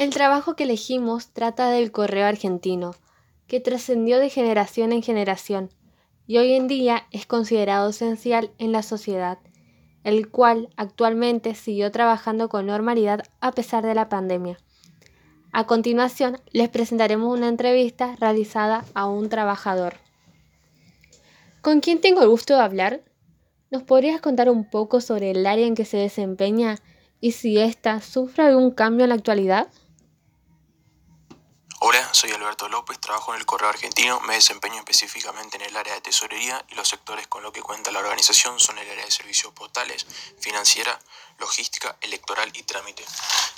El trabajo que elegimos trata del correo argentino, que trascendió de generación en generación y hoy en día es considerado esencial en la sociedad, el cual actualmente siguió trabajando con normalidad a pesar de la pandemia. A continuación, les presentaremos una entrevista realizada a un trabajador. ¿Con quién tengo el gusto de hablar? ¿Nos podrías contar un poco sobre el área en que se desempeña y si ésta sufre algún cambio en la actualidad? Hola, soy Alberto López, trabajo en el Correo Argentino, me desempeño específicamente en el área de tesorería y los sectores con los que cuenta la organización son el área de servicios postales, financiera, logística, electoral y trámite.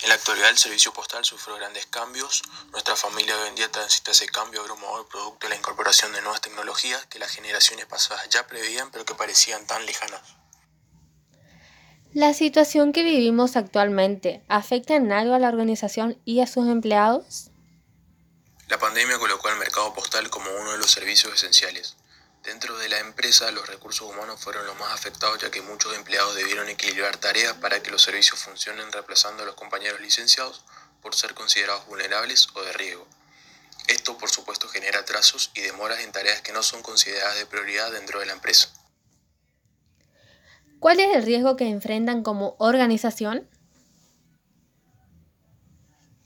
En la actualidad el servicio postal sufrió grandes cambios, nuestra familia hoy en día transita ese cambio abrumador producto de la incorporación de nuevas tecnologías que las generaciones pasadas ya preveían pero que parecían tan lejanas. ¿La situación que vivimos actualmente afecta en algo a la organización y a sus empleados? La pandemia colocó al mercado postal como uno de los servicios esenciales. Dentro de la empresa, los recursos humanos fueron los más afectados ya que muchos empleados debieron equilibrar tareas para que los servicios funcionen reemplazando a los compañeros licenciados por ser considerados vulnerables o de riesgo. Esto, por supuesto, genera atrasos y demoras en tareas que no son consideradas de prioridad dentro de la empresa. ¿Cuál es el riesgo que enfrentan como organización?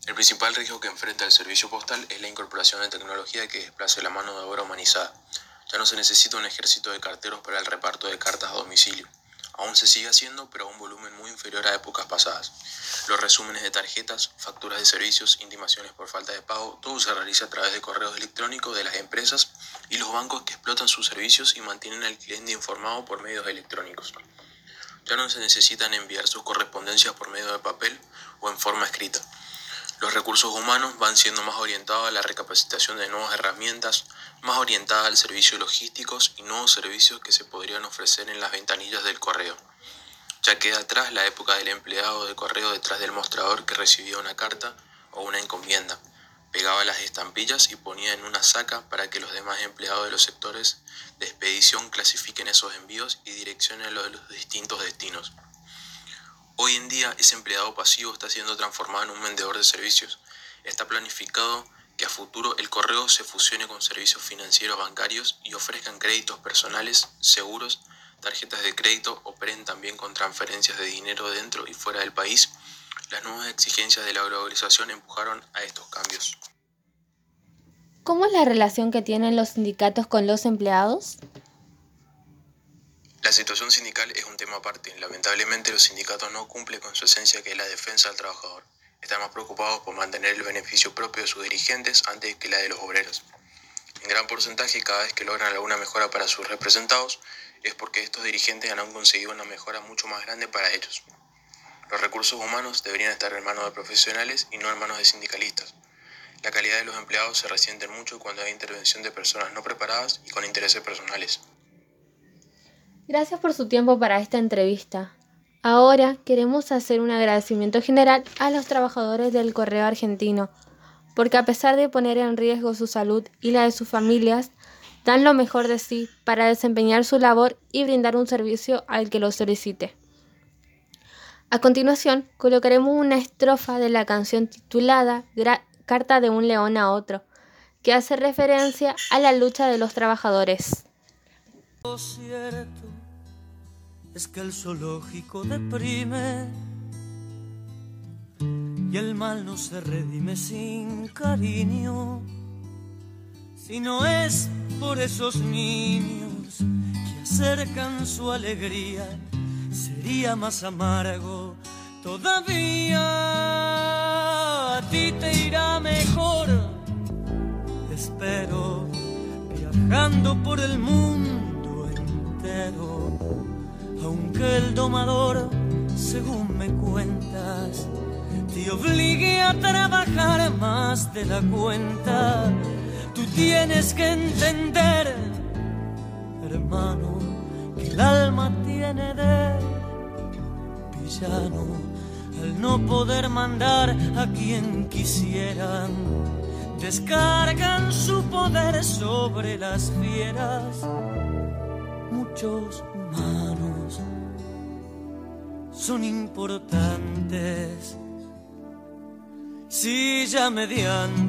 El principal riesgo que enfrenta el servicio postal es la incorporación de tecnología que desplace la mano de obra humanizada. Ya no se necesita un ejército de carteros para el reparto de cartas a domicilio. Aún se sigue haciendo, pero a un volumen muy inferior a épocas pasadas. Los resúmenes de tarjetas, facturas de servicios, intimaciones por falta de pago, todo se realiza a través de correos electrónicos de las empresas y los bancos que explotan sus servicios y mantienen al cliente informado por medios electrónicos. Ya no se necesitan enviar sus correspondencias por medio de papel o en forma escrita. Los recursos humanos van siendo más orientados a la recapacitación de nuevas herramientas, más orientadas al servicio logísticos y nuevos servicios que se podrían ofrecer en las ventanillas del correo. Ya queda atrás la época del empleado de correo detrás del mostrador que recibía una carta o una encomienda, pegaba las estampillas y ponía en una saca para que los demás empleados de los sectores de expedición clasifiquen esos envíos y direccionen los distintos destinos. Hoy en día ese empleado pasivo está siendo transformado en un vendedor de servicios. Está planificado que a futuro el correo se fusione con servicios financieros bancarios y ofrezcan créditos personales, seguros, tarjetas de crédito, operen también con transferencias de dinero dentro y fuera del país. Las nuevas exigencias de la globalización empujaron a estos cambios. ¿Cómo es la relación que tienen los sindicatos con los empleados? La situación sindical es un tema aparte. Lamentablemente los sindicatos no cumplen con su esencia que es la defensa del trabajador. Están más preocupados por mantener el beneficio propio de sus dirigentes antes que la de los obreros. En gran porcentaje, cada vez que logran alguna mejora para sus representados, es porque estos dirigentes han conseguido una mejora mucho más grande para ellos. Los recursos humanos deberían estar en manos de profesionales y no en manos de sindicalistas. La calidad de los empleados se resiente mucho cuando hay intervención de personas no preparadas y con intereses personales. Gracias por su tiempo para esta entrevista. Ahora queremos hacer un agradecimiento general a los trabajadores del correo argentino, porque a pesar de poner en riesgo su salud y la de sus familias, dan lo mejor de sí para desempeñar su labor y brindar un servicio al que lo solicite. A continuación, colocaremos una estrofa de la canción titulada Carta de un león a otro, que hace referencia a la lucha de los trabajadores es que el zoológico deprime y el mal no se redime sin cariño, si no es por esos niños que acercan su alegría, sería más amargo todavía. A ti te irá mejor, espero, viajando por el mundo aunque el domador, según me cuentas, te obligue a trabajar más de la cuenta, tú tienes que entender, hermano, que el alma tiene de villano al no poder mandar a quien quisieran. Descargan su poder sobre las fieras, muchos humanos son importantes silla mediante.